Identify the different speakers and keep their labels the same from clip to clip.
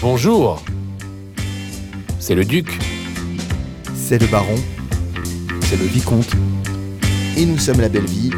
Speaker 1: Bonjour. C'est le duc.
Speaker 2: C'est le baron.
Speaker 3: C'est le vicomte.
Speaker 2: Et nous sommes la belle vie.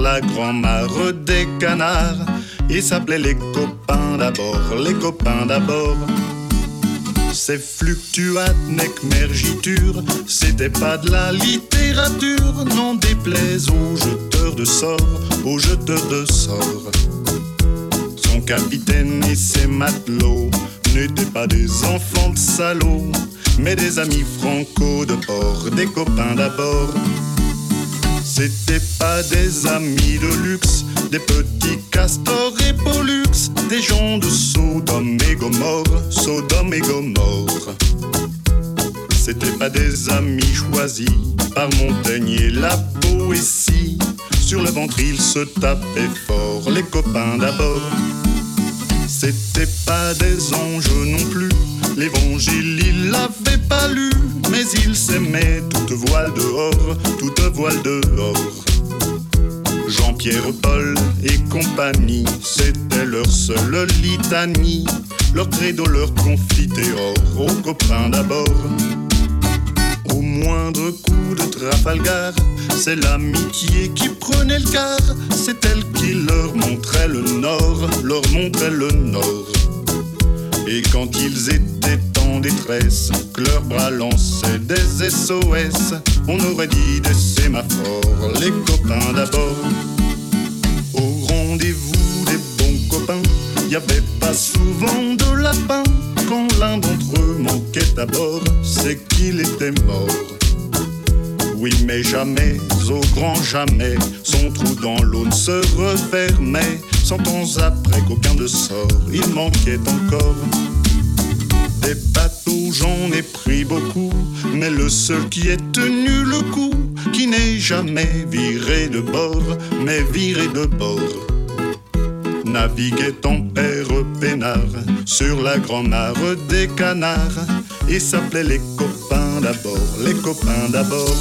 Speaker 4: La
Speaker 5: grand-mare des canards. et s'appelaient les copains d'abord, les copains d'abord. Ces fluctuates mergiture, c'était pas de la littérature, n'en déplaise aux jeteurs de sorts, aux jeteurs de sorts. Son capitaine et ses matelots n'étaient pas des enfants de salauds, mais des amis franco de port, des copains d'abord. C'était des amis de luxe, des petits castors et pollux, des gens de Sodome et Gomorre, Sodome et Gomorre. C'était pas des amis choisis par Montaigne et la poésie. Sur le ventre, ils se tapaient fort, les copains d'abord. C'était pas des anges non plus, l'évangile il l'avait pas lu, mais il s'aimait toute voile dehors, toute voile dehors. Jean-Pierre Paul et compagnie, c'était leur seule litanie, leur credo, leur confiteor, aux copains d'abord. Au moindre coup de Trafalgar, c'est l'amitié qui prenait le quart, c'est elle qui leur montrait le nord, leur montrait le nord. Et quand ils étaient en détresse, que leurs bras lançaient des SOS, on aurait dit des sémaphores, les copains d'abord. Au rendez-vous des bons copains, y avait pas souvent de lapin. Quand l'un d'entre eux manquait à bord, c'est qu'il était mort. Oui, mais jamais, au grand jamais, son trou dans l'eau ne se refermait. Cent ans après qu'aucun de sort, il manquait encore. Des bateaux, j'en ai pris beaucoup, mais le seul qui ait tenu le coup, qui n'est jamais viré de bord, mais viré de bord naviguait en père peinard sur la grande mare des canards et s'appelait les copains d'abord, les copains d'abord.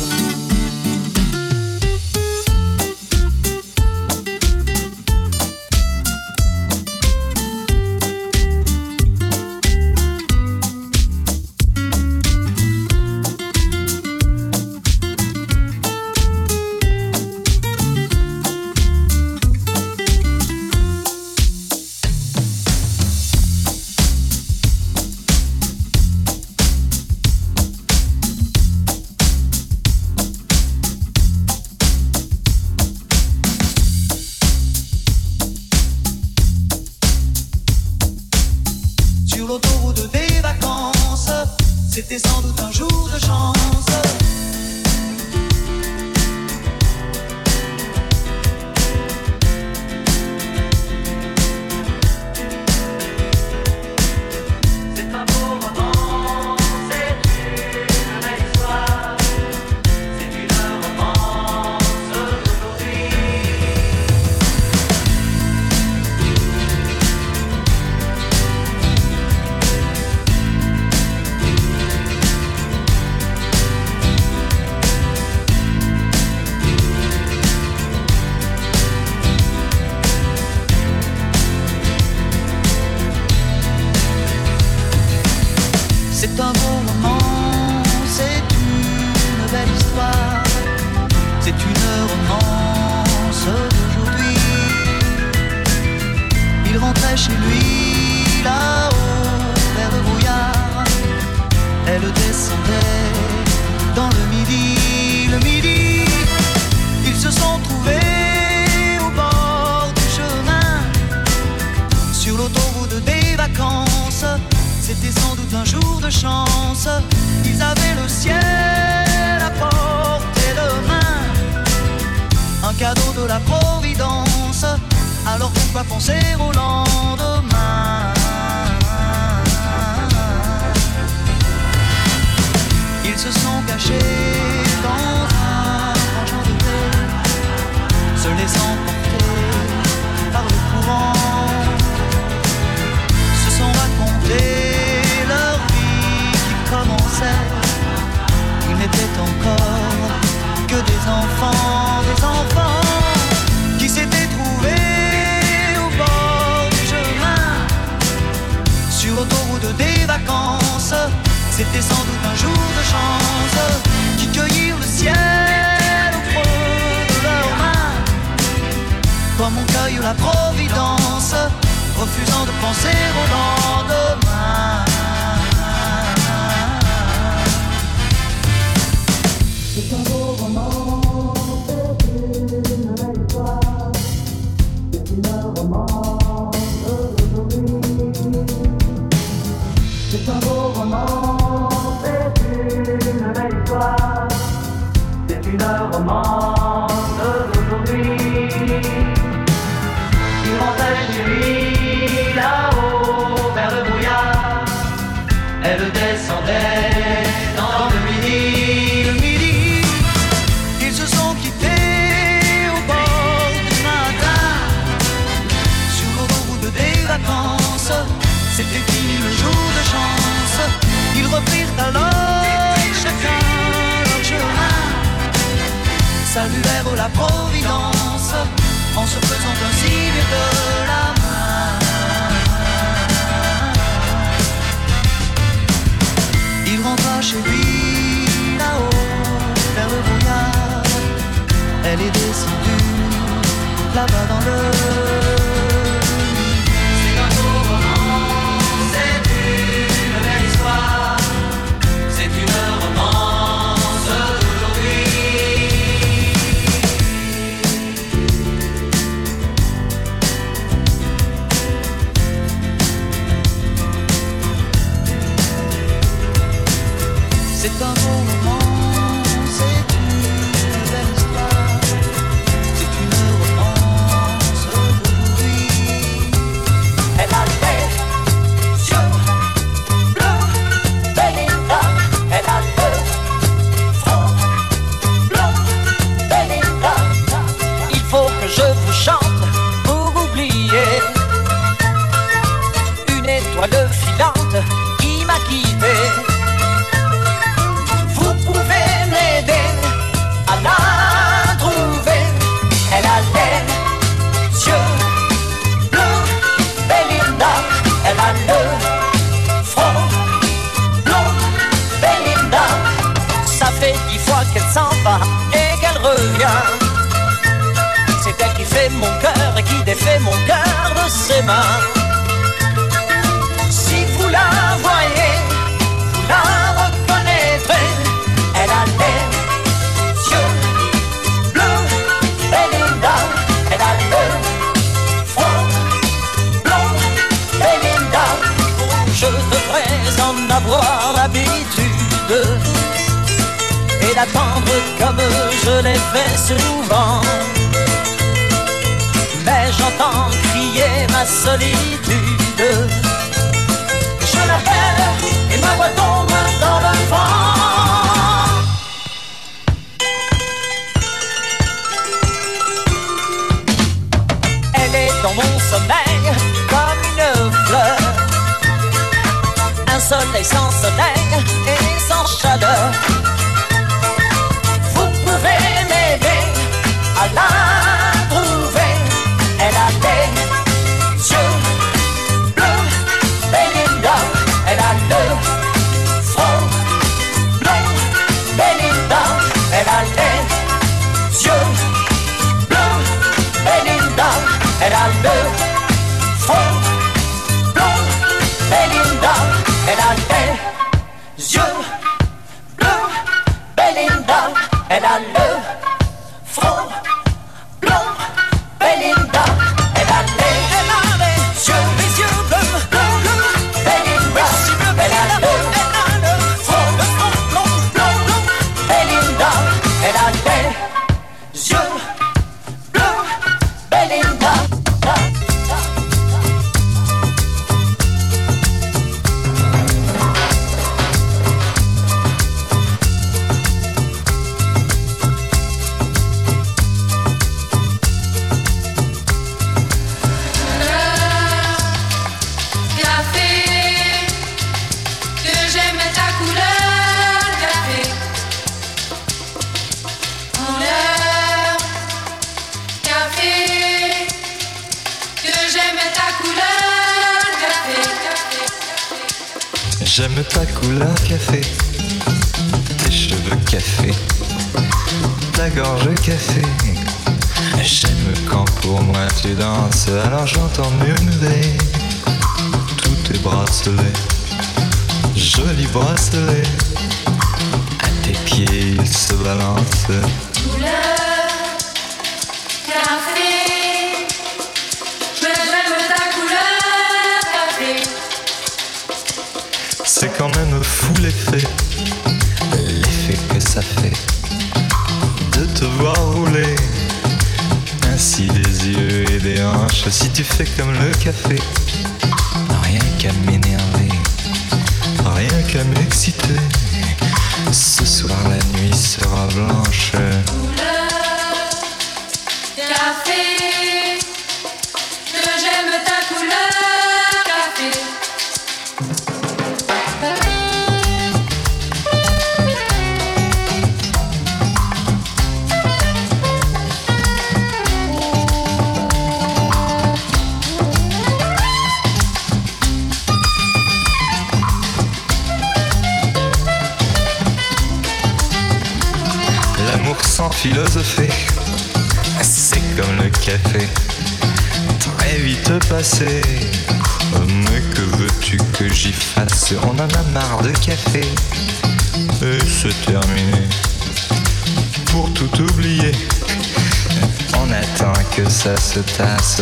Speaker 6: C'était sans doute un jour de chance. Encore que des enfants, des enfants qui s'étaient trouvés au bord du chemin sur l'autoroute des vacances. C'était sans doute un jour de chance qui cueillirent le ciel au creux de leurs mains comme on cueille la providence
Speaker 7: refusant de penser au lendemain. Là-bas dans le. Sans soleil et sans chaleur.
Speaker 2: Murmurer tous tes bracelets, jolis bracelets. À tes pieds ils se balancent. C'est quand même fou l'effet, l'effet que ça fait si tu fais comme le café, rien qu'à m'énerver, rien qu'à m'exciter. On en a marre de café. Et c'est terminé. Pour tout oublier, on attend que ça se tasse.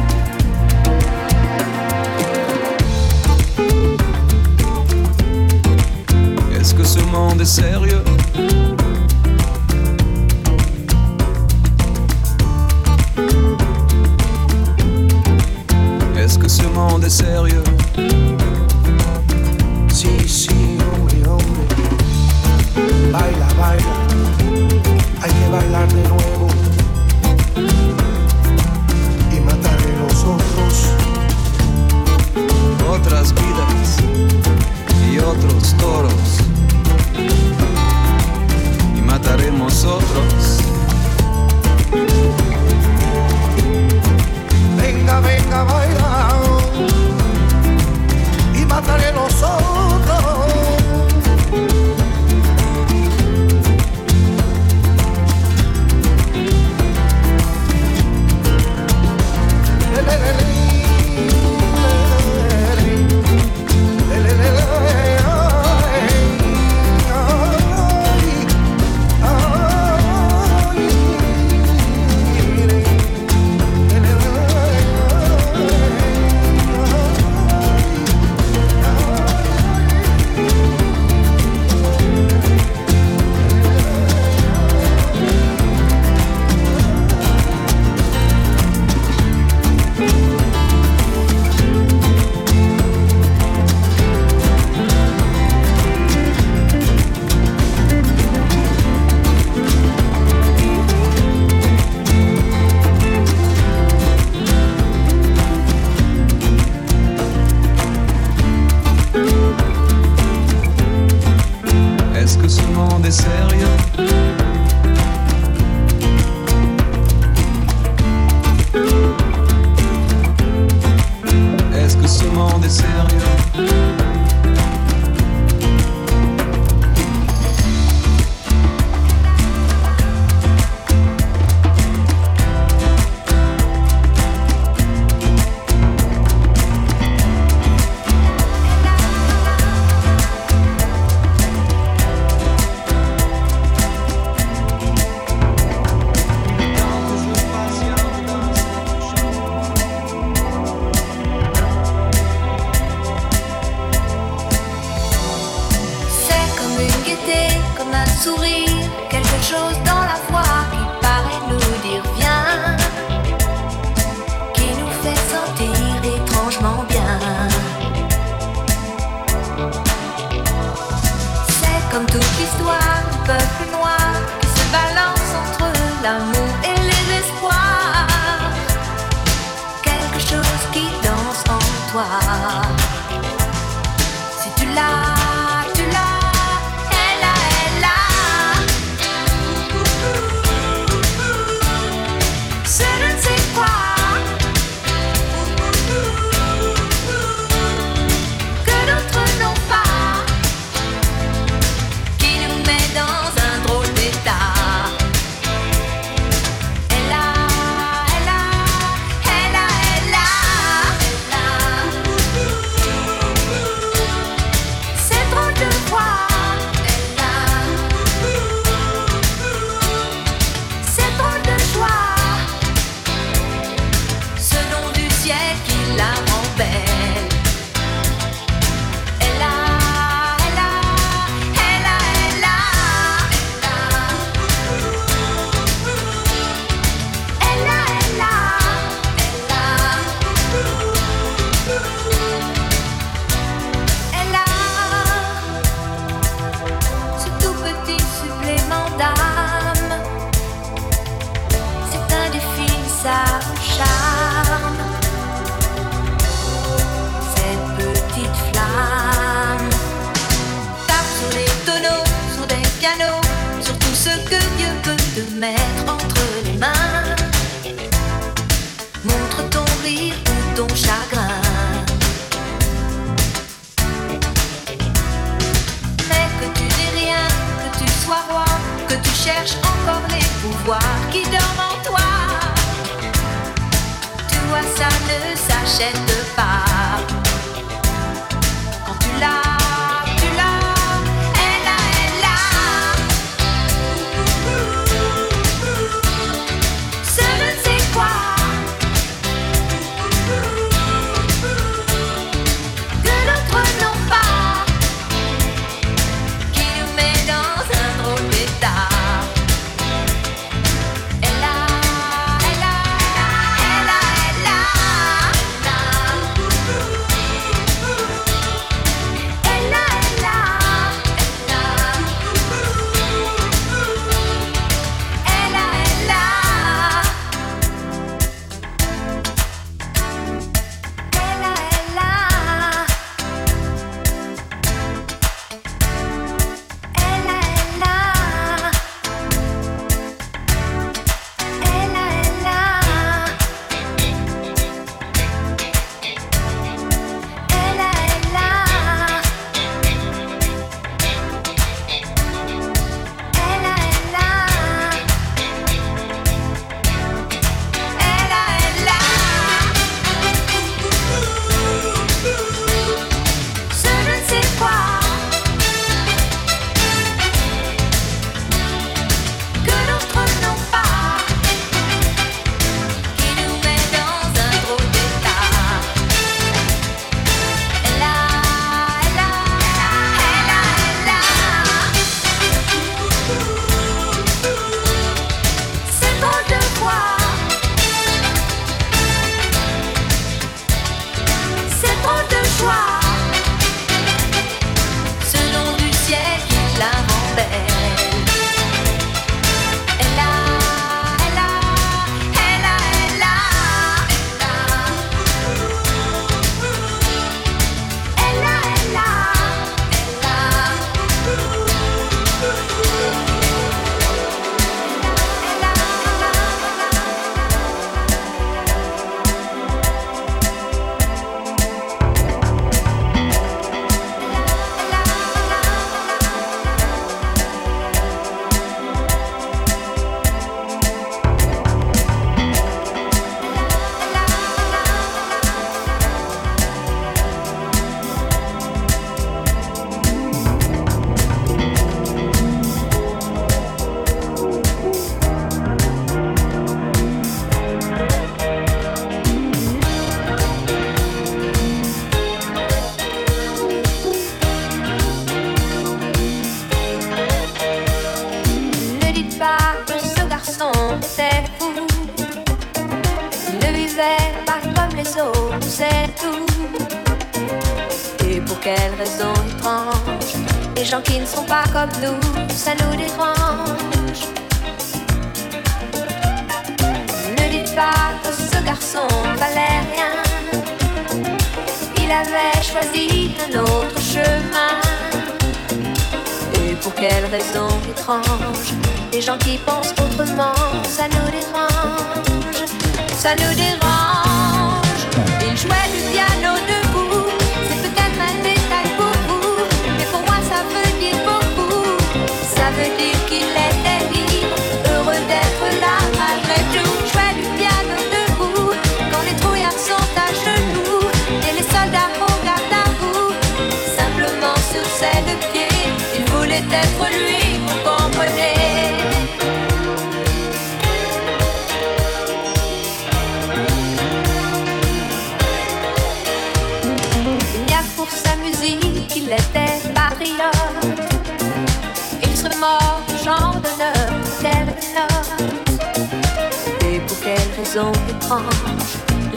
Speaker 8: Ce monde est sérieux Est-ce que ce monde est sérieux
Speaker 9: Sí, sí, hombre, hombre. Baila, baila. Hay que bailar de nuevo. Y mataré los otros.
Speaker 8: Otras vidas y otros toros. Y mataremos otros.
Speaker 9: Venga, venga, baila.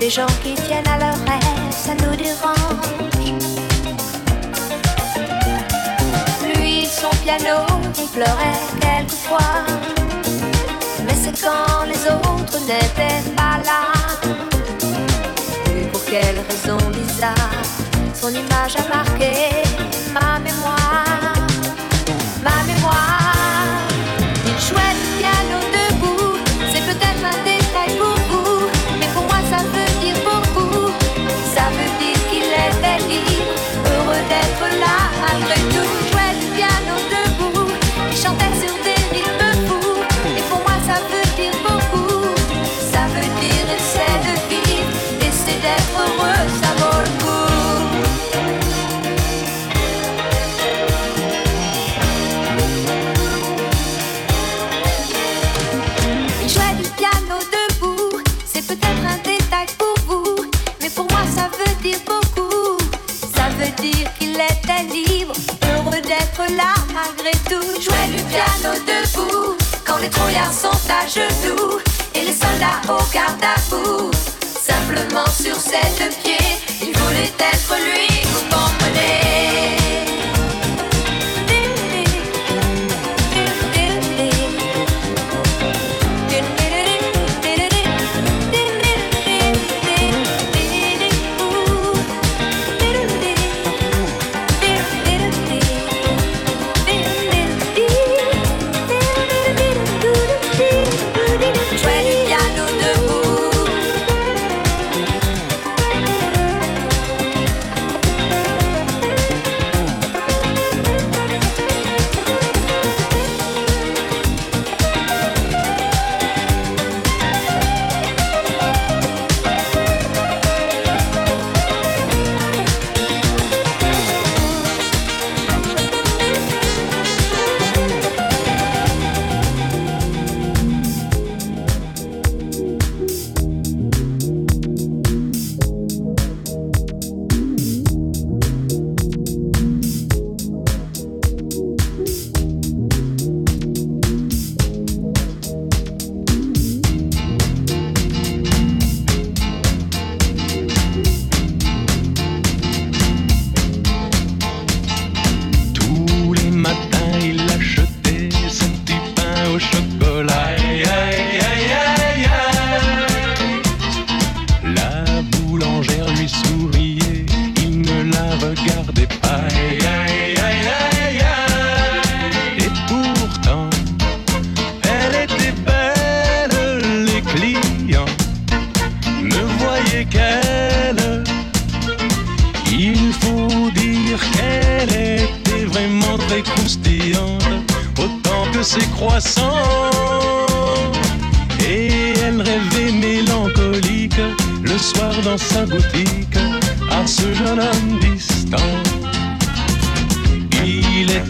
Speaker 10: Les
Speaker 9: gens qui tiennent à leur rêve, ça nous dérange. Lui, son piano, il pleurait quelquefois. Mais c'est quand les autres n'étaient pas là. Et pour quelle raison bizarre, son image a marqué ma mémoire? et les soldats au garde à. Simplement sur ses deux pieds, il voulait être lui.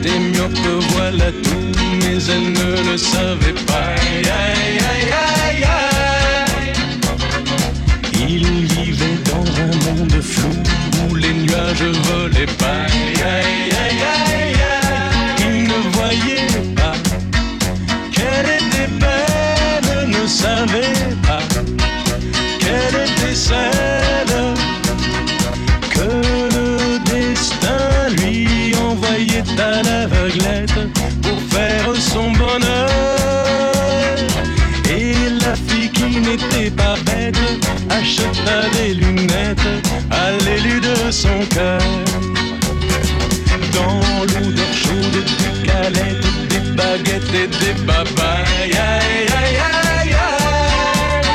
Speaker 11: des myope, voilà tout, mais elle ne le savait pas. Aïe, aïe, aïe, son cœur. Dans l'odeur chaude des galettes, des baguettes et des babayes. Aïe, aïe, aïe, aïe.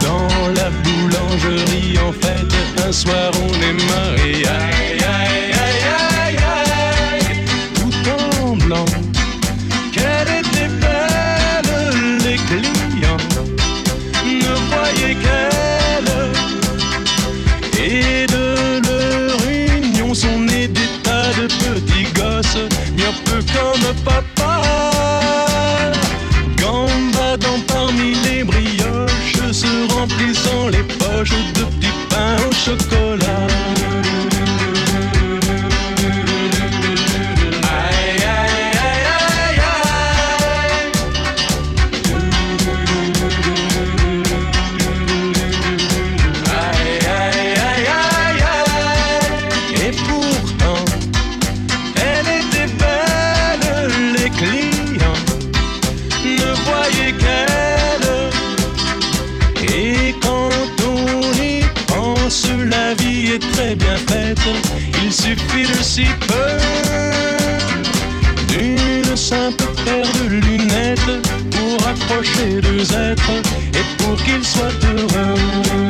Speaker 11: Dans la boulangerie, en fait, un soir on est mariés. voyais qu'elle. Et quand on y pense, la vie est très bien faite. Il suffit de si peu d'une simple paire de lunettes pour accrocher deux êtres et pour qu'ils soient heureux.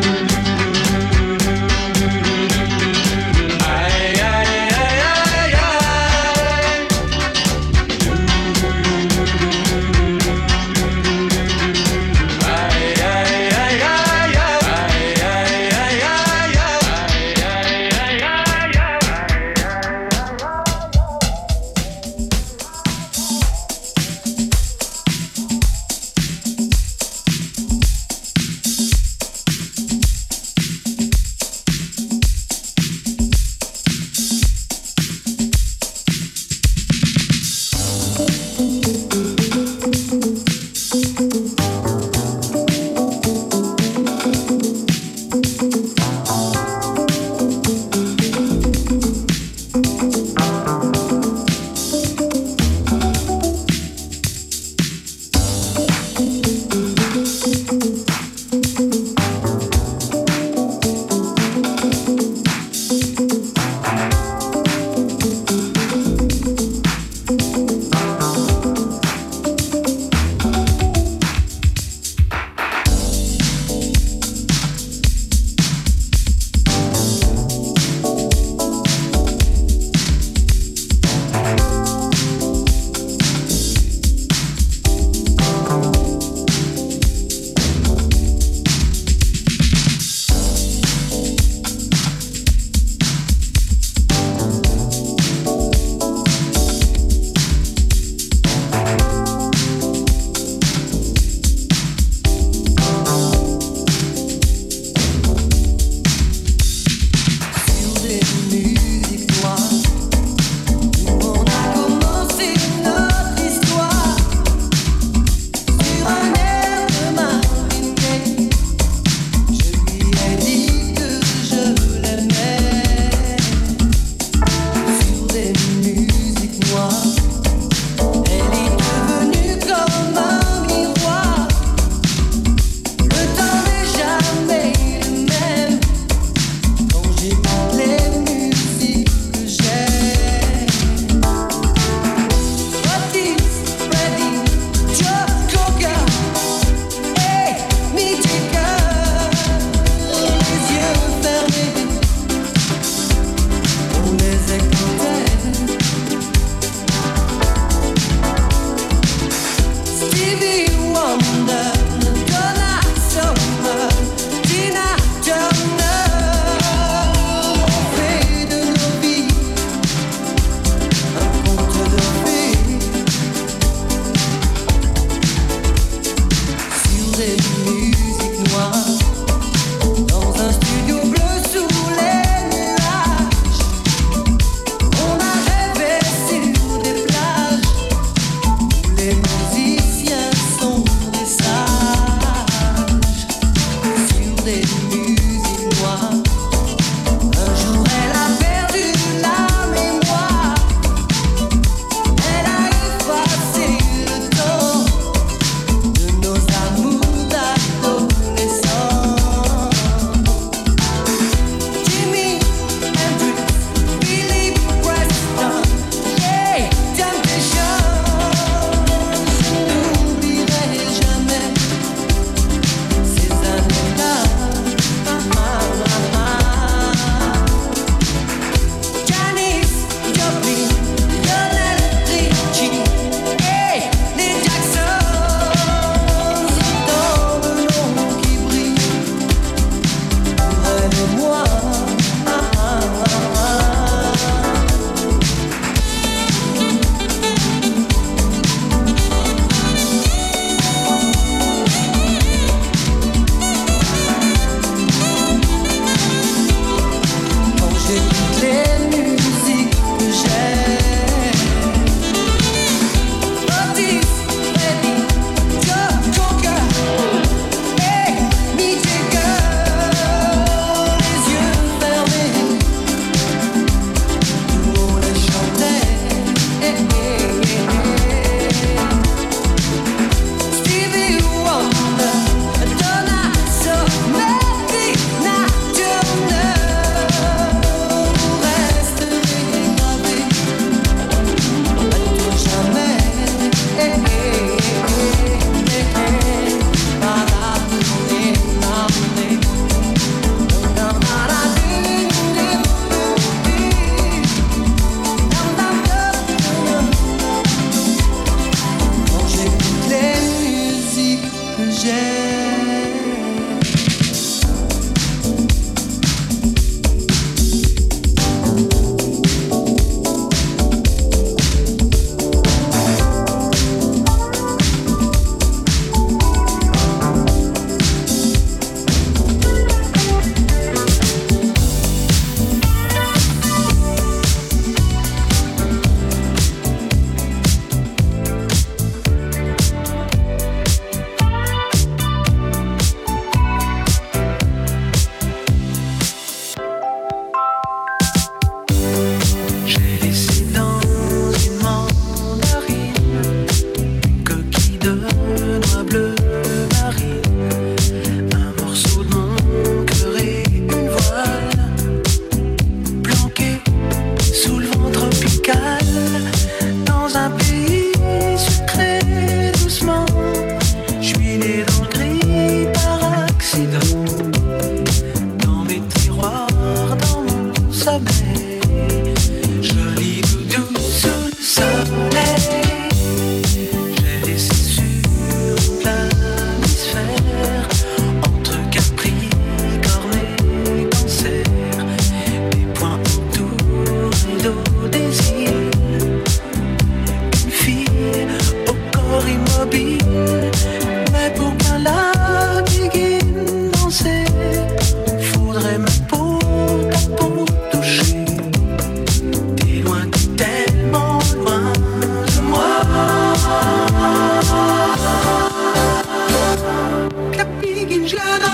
Speaker 12: Jedi.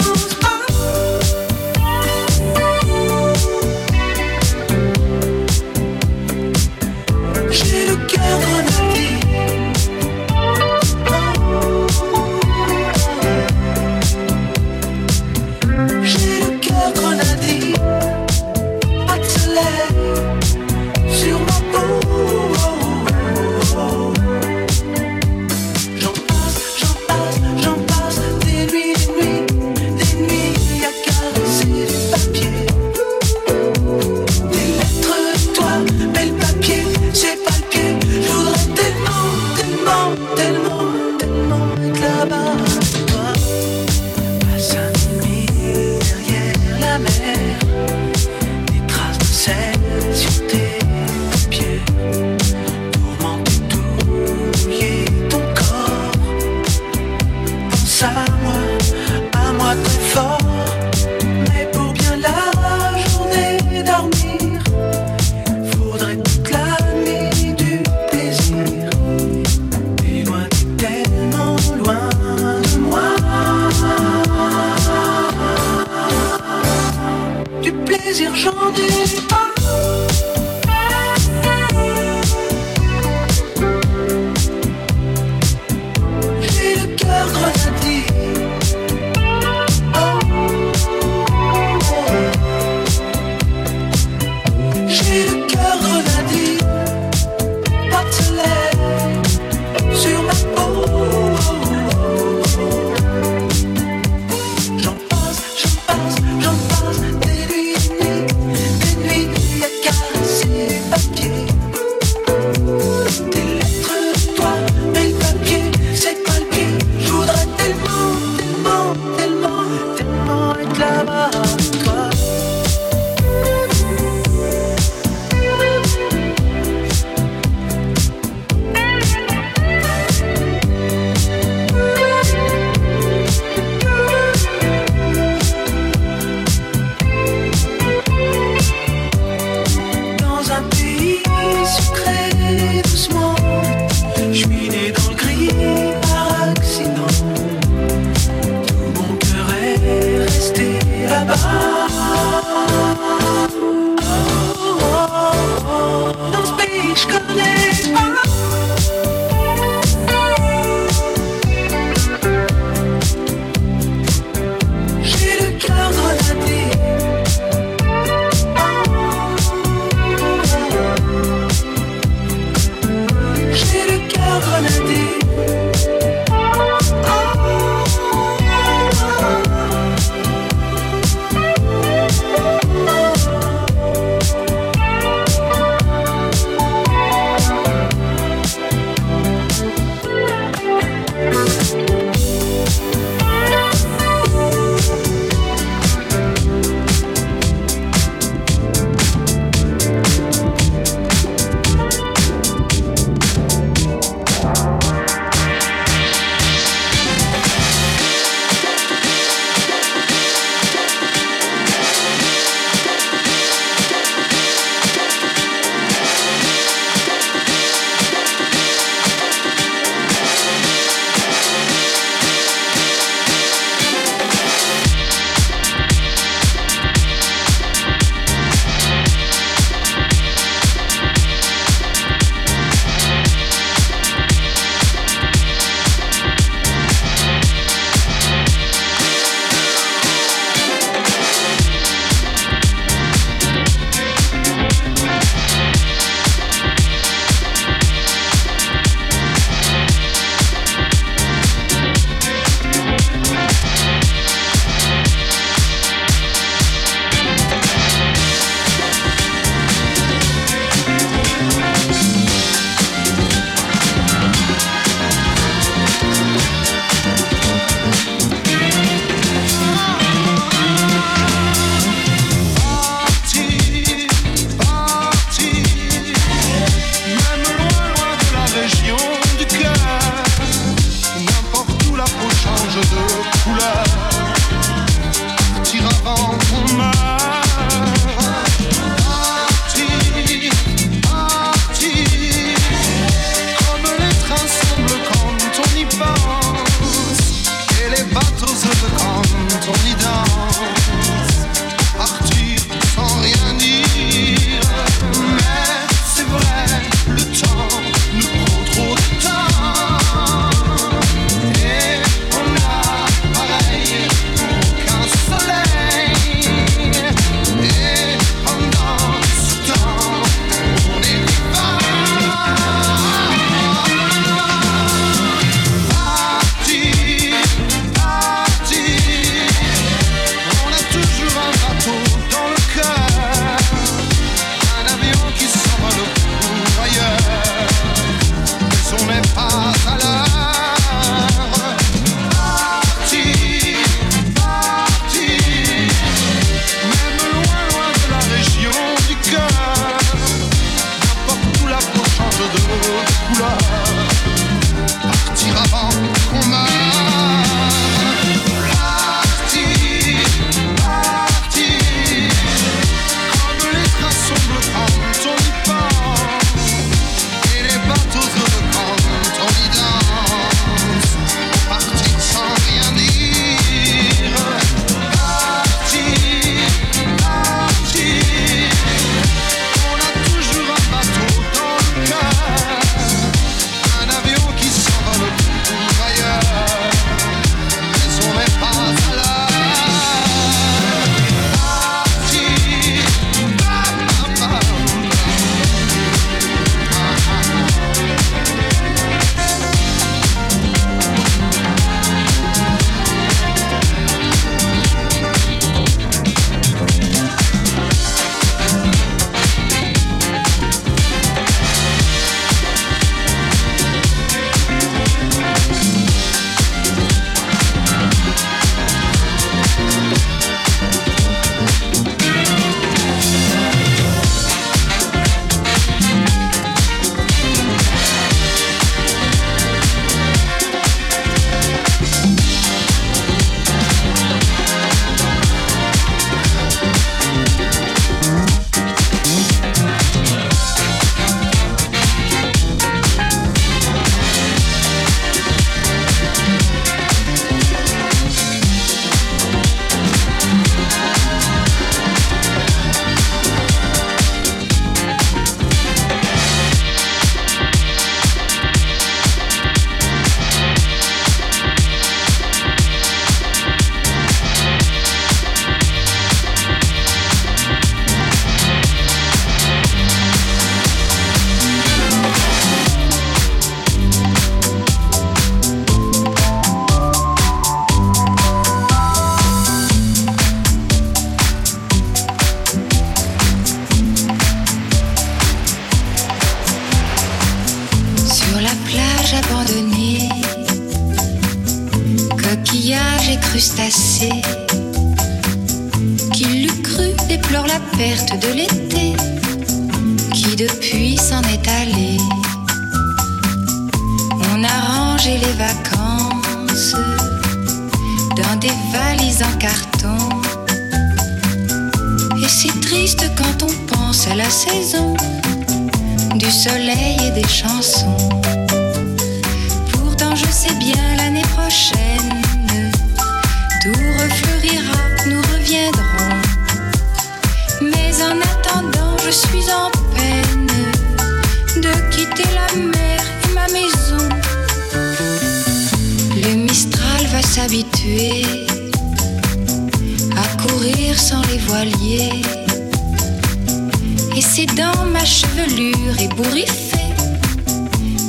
Speaker 12: Chevelure ébouriffée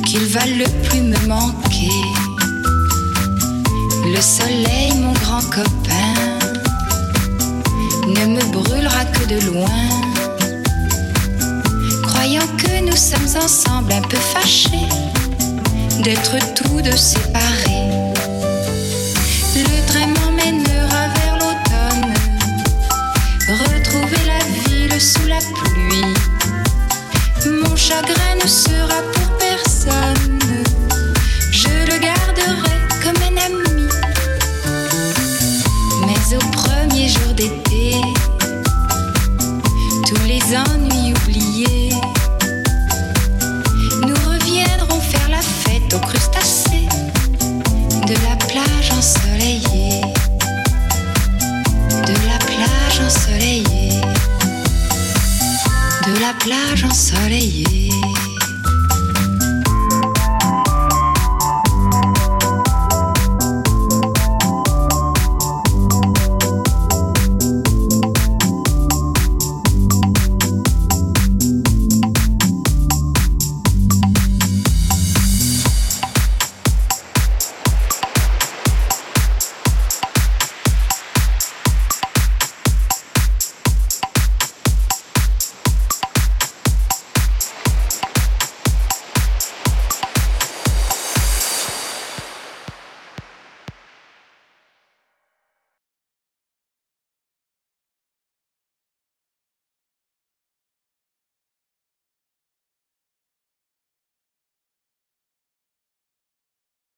Speaker 12: qu'il va le plus me manquer. Le soleil, mon grand copain, ne me brûlera que de loin. Croyant que nous sommes ensemble un peu fâchés d'être tous deux séparés. Le train m'emmènera vers l'automne, retrouver la ville sous la pluie. Mon chagrin ne sera pour personne. Je le garderai comme un ami. Mais au premier jour d'été, tous les ans plage ensoleillée.